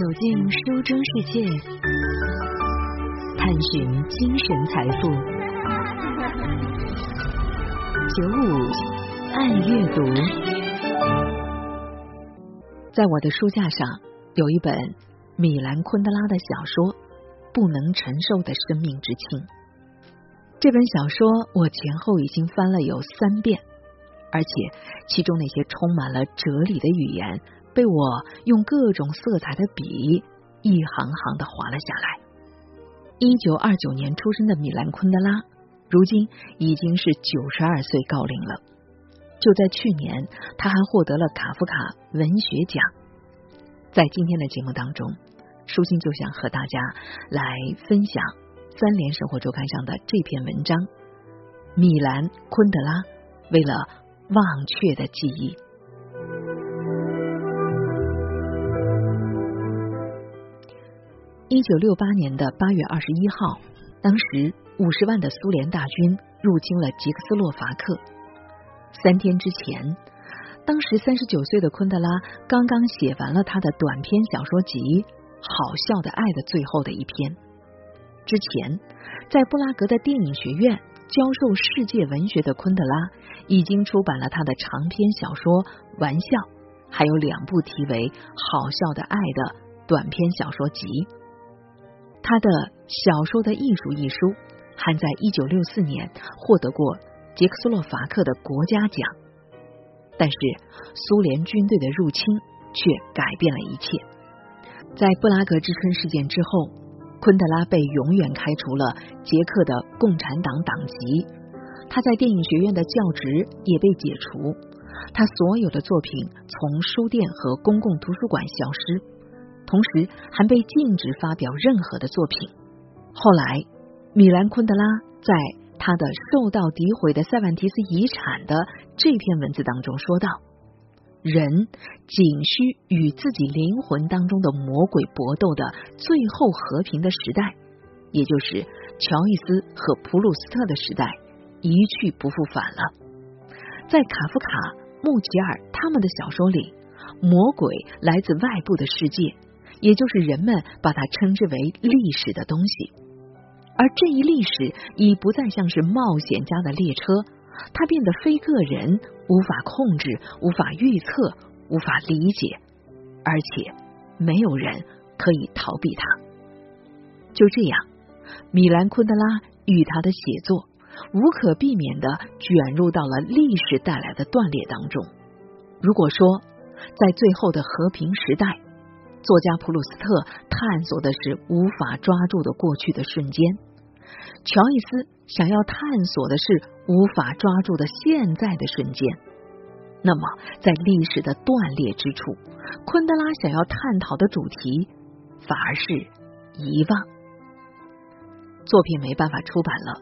走进书中世界，探寻精神财富。九五爱阅读，在我的书架上有一本米兰昆德拉的小说《不能承受的生命之轻》。这本小说我前后已经翻了有三遍，而且其中那些充满了哲理的语言。被我用各种色彩的笔一行行的划了下来。一九二九年出生的米兰昆德拉，如今已经是九十二岁高龄了。就在去年，他还获得了卡夫卡文学奖。在今天的节目当中，舒心就想和大家来分享《三联生活周刊》上的这篇文章：米兰昆德拉为了忘却的记忆。一九六八年的八月二十一号，当时五十万的苏联大军入侵了捷克斯洛伐克。三天之前，当时三十九岁的昆德拉刚刚写完了他的短篇小说集《好笑的爱》的最后的一篇。之前，在布拉格的电影学院教授世界文学的昆德拉，已经出版了他的长篇小说《玩笑》，还有两部题为《好笑的爱》的短篇小说集。他的小说的艺术一书还在一九六四年获得过捷克斯洛伐克的国家奖，但是苏联军队的入侵却改变了一切。在布拉格之春事件之后，昆德拉被永远开除了捷克的共产党党籍，他在电影学院的教职也被解除，他所有的作品从书店和公共图书馆消失。同时还被禁止发表任何的作品。后来，米兰昆德拉在他的受到诋毁的塞万提斯遗产的这篇文字当中说道：“人仅需与自己灵魂当中的魔鬼搏斗的最后和平的时代，也就是乔伊斯和普鲁斯特的时代，一去不复返了。”在卡夫卡、穆吉尔他们的小说里，魔鬼来自外部的世界。也就是人们把它称之为历史的东西，而这一历史已不再像是冒险家的列车，它变得非个人无法控制、无法预测、无法理解，而且没有人可以逃避它。就这样，米兰昆德拉与他的写作无可避免的卷入到了历史带来的断裂当中。如果说在最后的和平时代，作家普鲁斯特探索的是无法抓住的过去的瞬间，乔伊斯想要探索的是无法抓住的现在的瞬间。那么，在历史的断裂之处，昆德拉想要探讨的主题反而是遗忘。作品没办法出版了，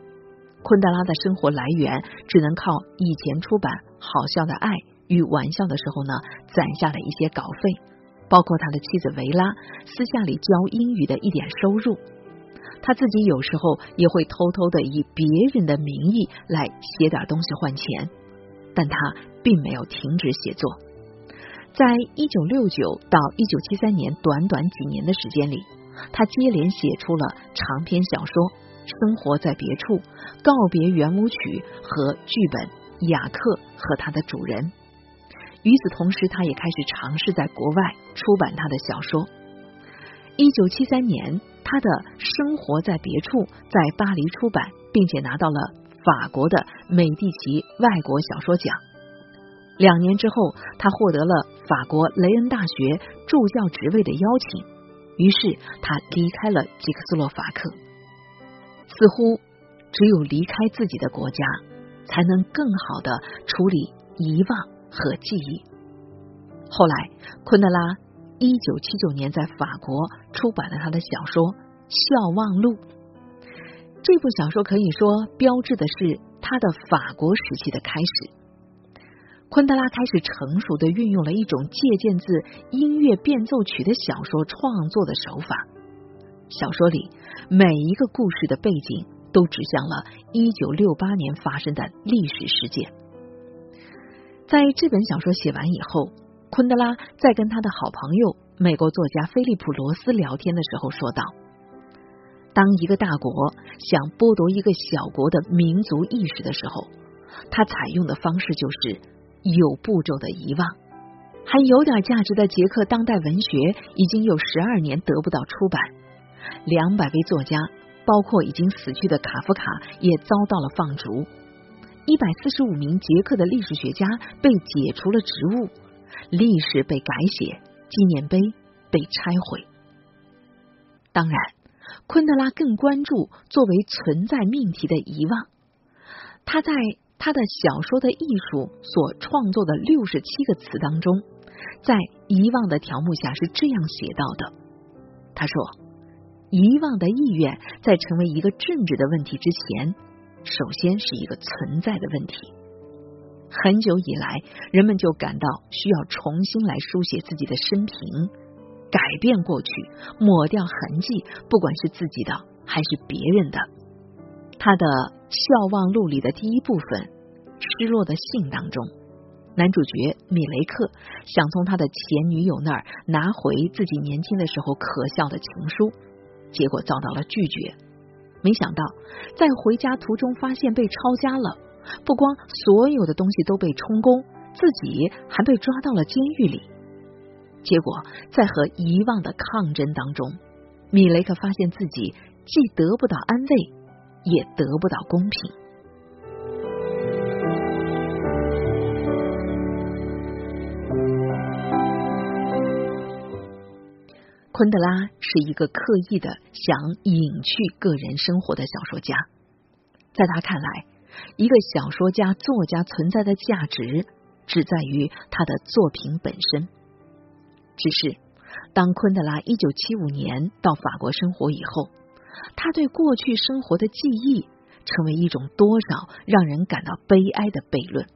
昆德拉的生活来源只能靠以前出版《好笑的爱与玩笑》的时候呢攒下的一些稿费。包括他的妻子维拉私下里教英语的一点收入，他自己有时候也会偷偷的以别人的名义来写点东西换钱，但他并没有停止写作。在一九六九到一九七三年短短几年的时间里，他接连写出了长篇小说《生活在别处》《告别圆舞曲》和剧本《雅克和他的主人》。与此同时，他也开始尝试在国外出版他的小说。一九七三年，他的《生活在别处》在巴黎出版，并且拿到了法国的美第奇外国小说奖。两年之后，他获得了法国雷恩大学助教职位的邀请，于是他离开了捷克斯洛伐克。似乎只有离开自己的国家，才能更好的处理遗忘。和记忆。后来，昆德拉一九七九年在法国出版了他的小说《笑忘录》。这部小说可以说标志的是他的法国时期的开始。昆德拉开始成熟的运用了一种借鉴自音乐变奏曲的小说创作的手法。小说里每一个故事的背景都指向了一九六八年发生的历史事件。在这本小说写完以后，昆德拉在跟他的好朋友美国作家菲利普·罗斯聊天的时候说道：“当一个大国想剥夺一个小国的民族意识的时候，他采用的方式就是有步骤的遗忘。还有点价值的捷克当代文学已经有十二年得不到出版，两百位作家，包括已经死去的卡夫卡，也遭到了放逐。一百四十五名捷克的历史学家被解除了职务，历史被改写，纪念碑被拆毁。当然，昆德拉更关注作为存在命题的遗忘。他在他的小说的艺术所创作的六十七个词当中，在遗忘的条目下是这样写到的：他说，遗忘的意愿在成为一个政治的问题之前。首先是一个存在的问题。很久以来，人们就感到需要重新来书写自己的生平，改变过去，抹掉痕迹，不管是自己的还是别人的。他的《笑忘录》里的第一部分《失落的信》当中，男主角米雷克想从他的前女友那儿拿回自己年轻的时候可笑的情书，结果遭到了拒绝。没想到，在回家途中发现被抄家了，不光所有的东西都被充公，自己还被抓到了监狱里。结果，在和遗忘的抗争当中，米雷克发现自己既得不到安慰，也得不到公平。昆德拉是一个刻意的想隐去个人生活的小说家，在他看来，一个小说家、作家存在的价值只在于他的作品本身。只是当昆德拉一九七五年到法国生活以后，他对过去生活的记忆成为一种多少让人感到悲哀的悖论。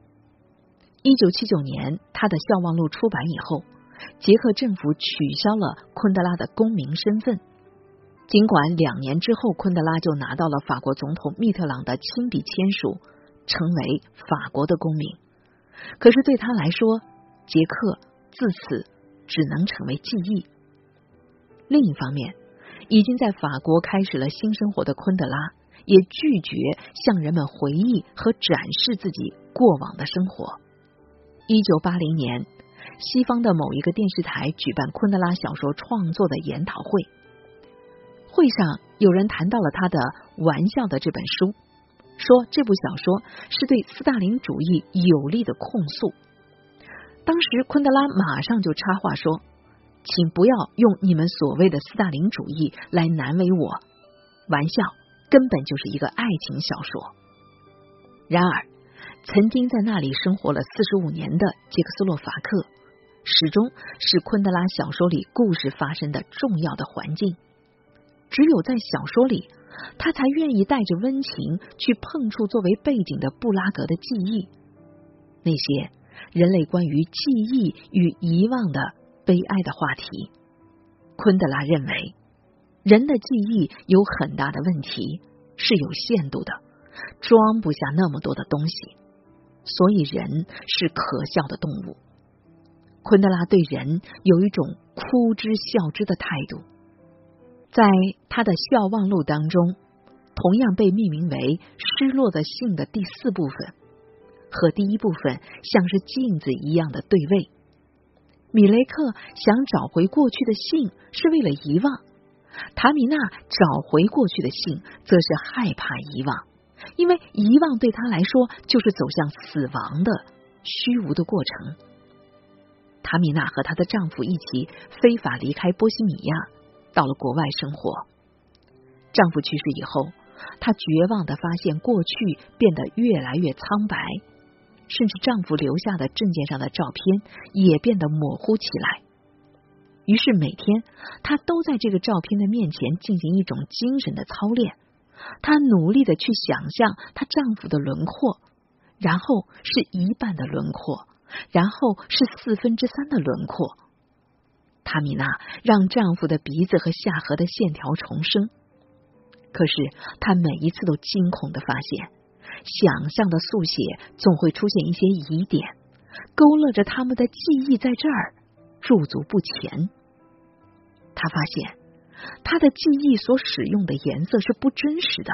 一九七九年，他的《笑忘录》出版以后。捷克政府取消了昆德拉的公民身份，尽管两年之后昆德拉就拿到了法国总统密特朗的亲笔签署，成为法国的公民，可是对他来说，捷克自此只能成为记忆。另一方面，已经在法国开始了新生活的昆德拉，也拒绝向人们回忆和展示自己过往的生活。一九八零年。西方的某一个电视台举办昆德拉小说创作的研讨会，会上有人谈到了他的《玩笑》的这本书，说这部小说是对斯大林主义有力的控诉。当时昆德拉马上就插话说：“请不要用你们所谓的斯大林主义来难为我，玩笑根本就是一个爱情小说。”然而，曾经在那里生活了四十五年的捷克斯洛伐克。始终是昆德拉小说里故事发生的重要的环境。只有在小说里，他才愿意带着温情去碰触作为背景的布拉格的记忆，那些人类关于记忆与遗忘的悲哀的话题。昆德拉认为，人的记忆有很大的问题，是有限度的，装不下那么多的东西，所以人是可笑的动物。昆德拉对人有一种哭之笑之的态度，在他的《笑忘录》当中，同样被命名为《失落的信》的第四部分，和第一部分像是镜子一样的对位。米雷克想找回过去的信，是为了遗忘；塔米娜找回过去的信，则是害怕遗忘，因为遗忘对他来说就是走向死亡的虚无的过程。塔米娜和她的丈夫一起非法离开波西米亚，到了国外生活。丈夫去世以后，她绝望的发现过去变得越来越苍白，甚至丈夫留下的证件上的照片也变得模糊起来。于是每天，她都在这个照片的面前进行一种精神的操练。她努力的去想象她丈夫的轮廓，然后是一半的轮廓。然后是四分之三的轮廓。塔米娜让丈夫的鼻子和下颌的线条重生，可是她每一次都惊恐的发现，想象的速写总会出现一些疑点，勾勒着他们的记忆在这儿驻足不前。她发现他的记忆所使用的颜色是不真实的，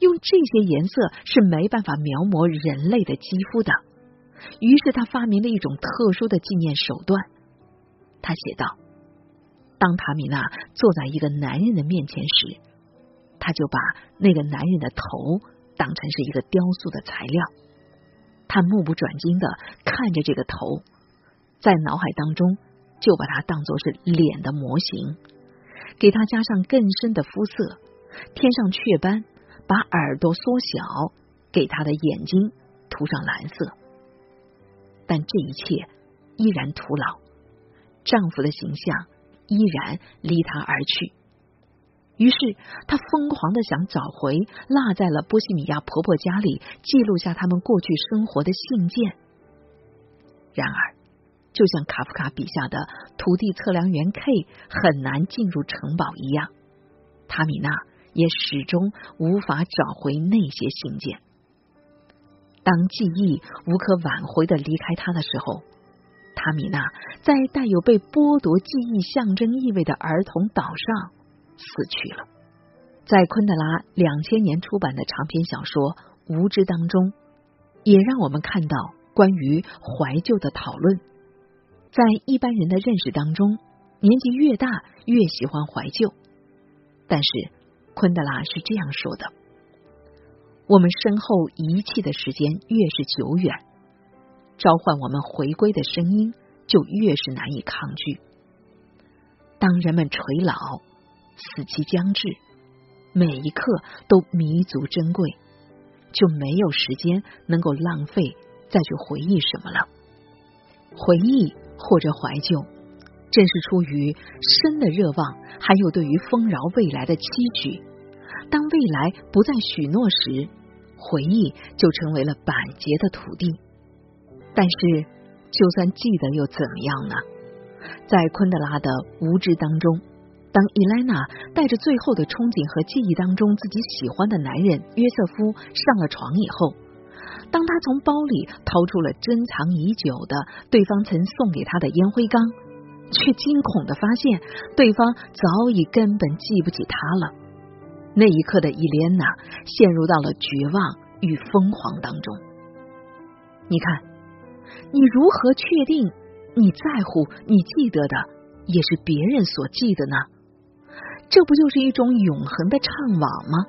用这些颜色是没办法描摹人类的肌肤的。于是他发明了一种特殊的纪念手段。他写道：“当塔米娜坐在一个男人的面前时，他就把那个男人的头当成是一个雕塑的材料。他目不转睛的看着这个头，在脑海当中就把它当作是脸的模型，给他加上更深的肤色，添上雀斑，把耳朵缩小，给他的眼睛涂上蓝色。但这一切依然徒劳。”丈夫的形象依然离她而去，于是她疯狂的想找回落在了波西米亚婆婆家里记录下他们过去生活的信件。然而，就像卡夫卡笔下的土地测量员 K 很难进入城堡一样，塔米娜也始终无法找回那些信件。当记忆无可挽回的离开他的时候。塔米娜在带有被剥夺记忆象征意味的儿童岛上死去了。在昆德拉两千年出版的长篇小说《无知》当中，也让我们看到关于怀旧的讨论。在一般人的认识当中，年纪越大越喜欢怀旧，但是昆德拉是这样说的：我们身后遗弃的时间越是久远。召唤我们回归的声音就越是难以抗拒。当人们垂老、死期将至，每一刻都弥足珍贵，就没有时间能够浪费再去回忆什么了。回忆或者怀旧，正是出于深的热望，还有对于丰饶未来的期许。当未来不再许诺时，回忆就成为了板结的土地。但是，就算记得又怎么样呢？在昆德拉的无知当中，当伊莱娜带着最后的憧憬和记忆当中自己喜欢的男人约瑟夫上了床以后，当他从包里掏出了珍藏已久的对方曾送给他的烟灰缸，却惊恐的发现对方早已根本记不起他了。那一刻的伊莲娜陷入到了绝望与疯狂当中。你看。你如何确定你在乎、你记得的也是别人所记的呢？这不就是一种永恒的怅惘吗？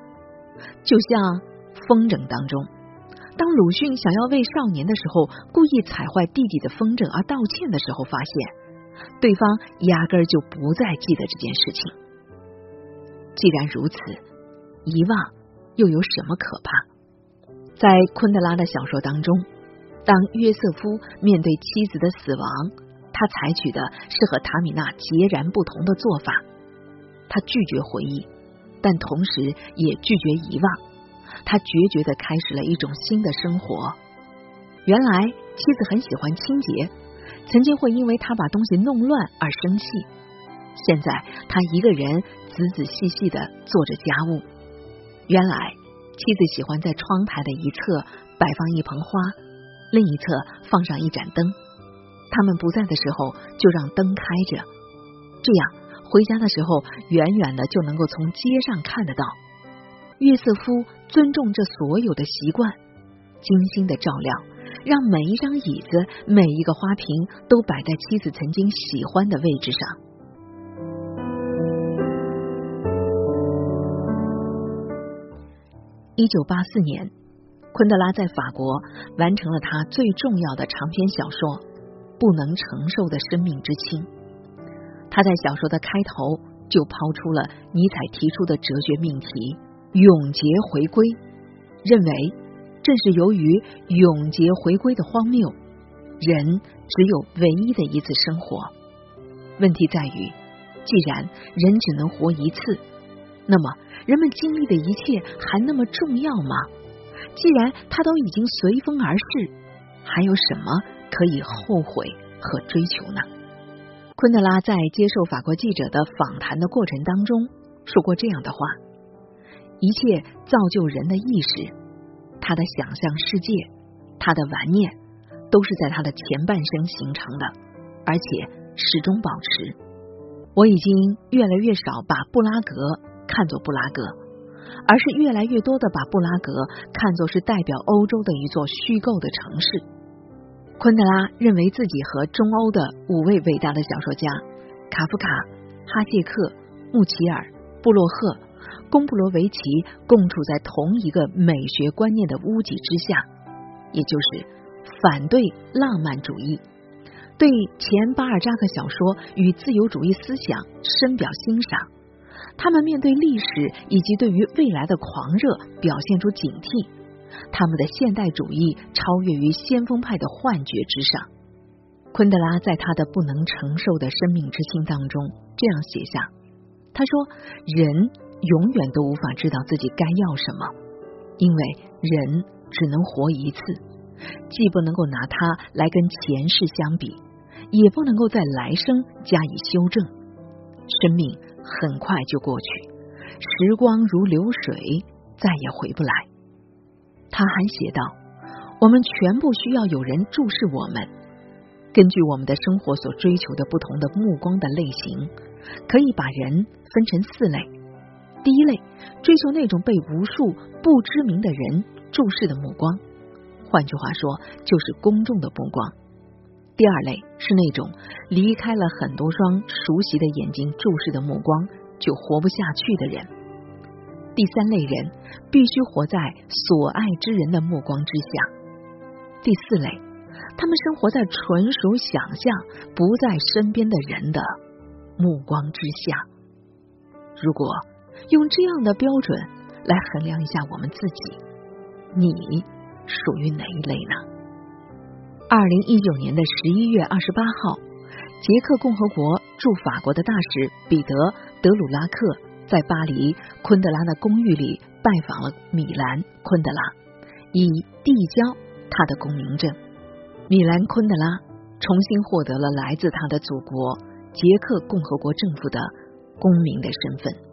就像风筝当中，当鲁迅想要为少年的时候，故意踩坏弟弟的风筝而道歉的时候，发现对方压根儿就不再记得这件事情。既然如此，遗忘又有什么可怕？在昆德拉的小说当中。当约瑟夫面对妻子的死亡，他采取的是和塔米娜截然不同的做法。他拒绝回忆，但同时也拒绝遗忘。他决绝的开始了一种新的生活。原来妻子很喜欢清洁，曾经会因为他把东西弄乱而生气。现在他一个人仔仔细细的做着家务。原来妻子喜欢在窗台的一侧摆放一盆花。另一侧放上一盏灯，他们不在的时候就让灯开着，这样回家的时候远远的就能够从街上看得到。约瑟夫尊重这所有的习惯，精心的照料，让每一张椅子、每一个花瓶都摆在妻子曾经喜欢的位置上。一九八四年。昆德拉在法国完成了他最重要的长篇小说《不能承受的生命之轻》。他在小说的开头就抛出了尼采提出的哲学命题“永劫回归”，认为正是由于永劫回归的荒谬，人只有唯一的一次生活。问题在于，既然人只能活一次，那么人们经历的一切还那么重要吗？既然他都已经随风而逝，还有什么可以后悔和追求呢？昆德拉在接受法国记者的访谈的过程当中说过这样的话：一切造就人的意识，他的想象世界，他的玩念，都是在他的前半生形成的，而且始终保持。我已经越来越少把布拉格看作布拉格，而是越来越多的把布拉格看作是代表欧洲的一座虚构的城市。昆德拉认为自己和中欧的五位伟大的小说家卡夫卡、哈谢克、穆齐尔、布洛赫、贡布罗维奇共处在同一个美学观念的屋脊之下，也就是反对浪漫主义。对前巴尔扎克小说与自由主义思想深表欣赏，他们面对历史以及对于未来的狂热表现出警惕，他们的现代主义超越于先锋派的幻觉之上。昆德拉在他的不能承受的生命之轻当中这样写下：“他说，人永远都无法知道自己该要什么，因为人只能活一次，既不能够拿它来跟前世相比。”也不能够在来生加以修正，生命很快就过去，时光如流水，再也回不来。他还写道：“我们全部需要有人注视我们，根据我们的生活所追求的不同的目光的类型，可以把人分成四类。第一类，追求那种被无数不知名的人注视的目光，换句话说，就是公众的目光。”第二类是那种离开了很多双熟悉的眼睛注视的目光就活不下去的人。第三类人必须活在所爱之人的目光之下。第四类，他们生活在纯属想象、不在身边的人的目光之下。如果用这样的标准来衡量一下我们自己，你属于哪一类呢？二零一九年的十一月二十八号，捷克共和国驻法国的大使彼得·德鲁拉克在巴黎昆德拉的公寓里拜访了米兰昆德拉，以递交他的公民证。米兰昆德拉重新获得了来自他的祖国捷克共和国政府的公民的身份。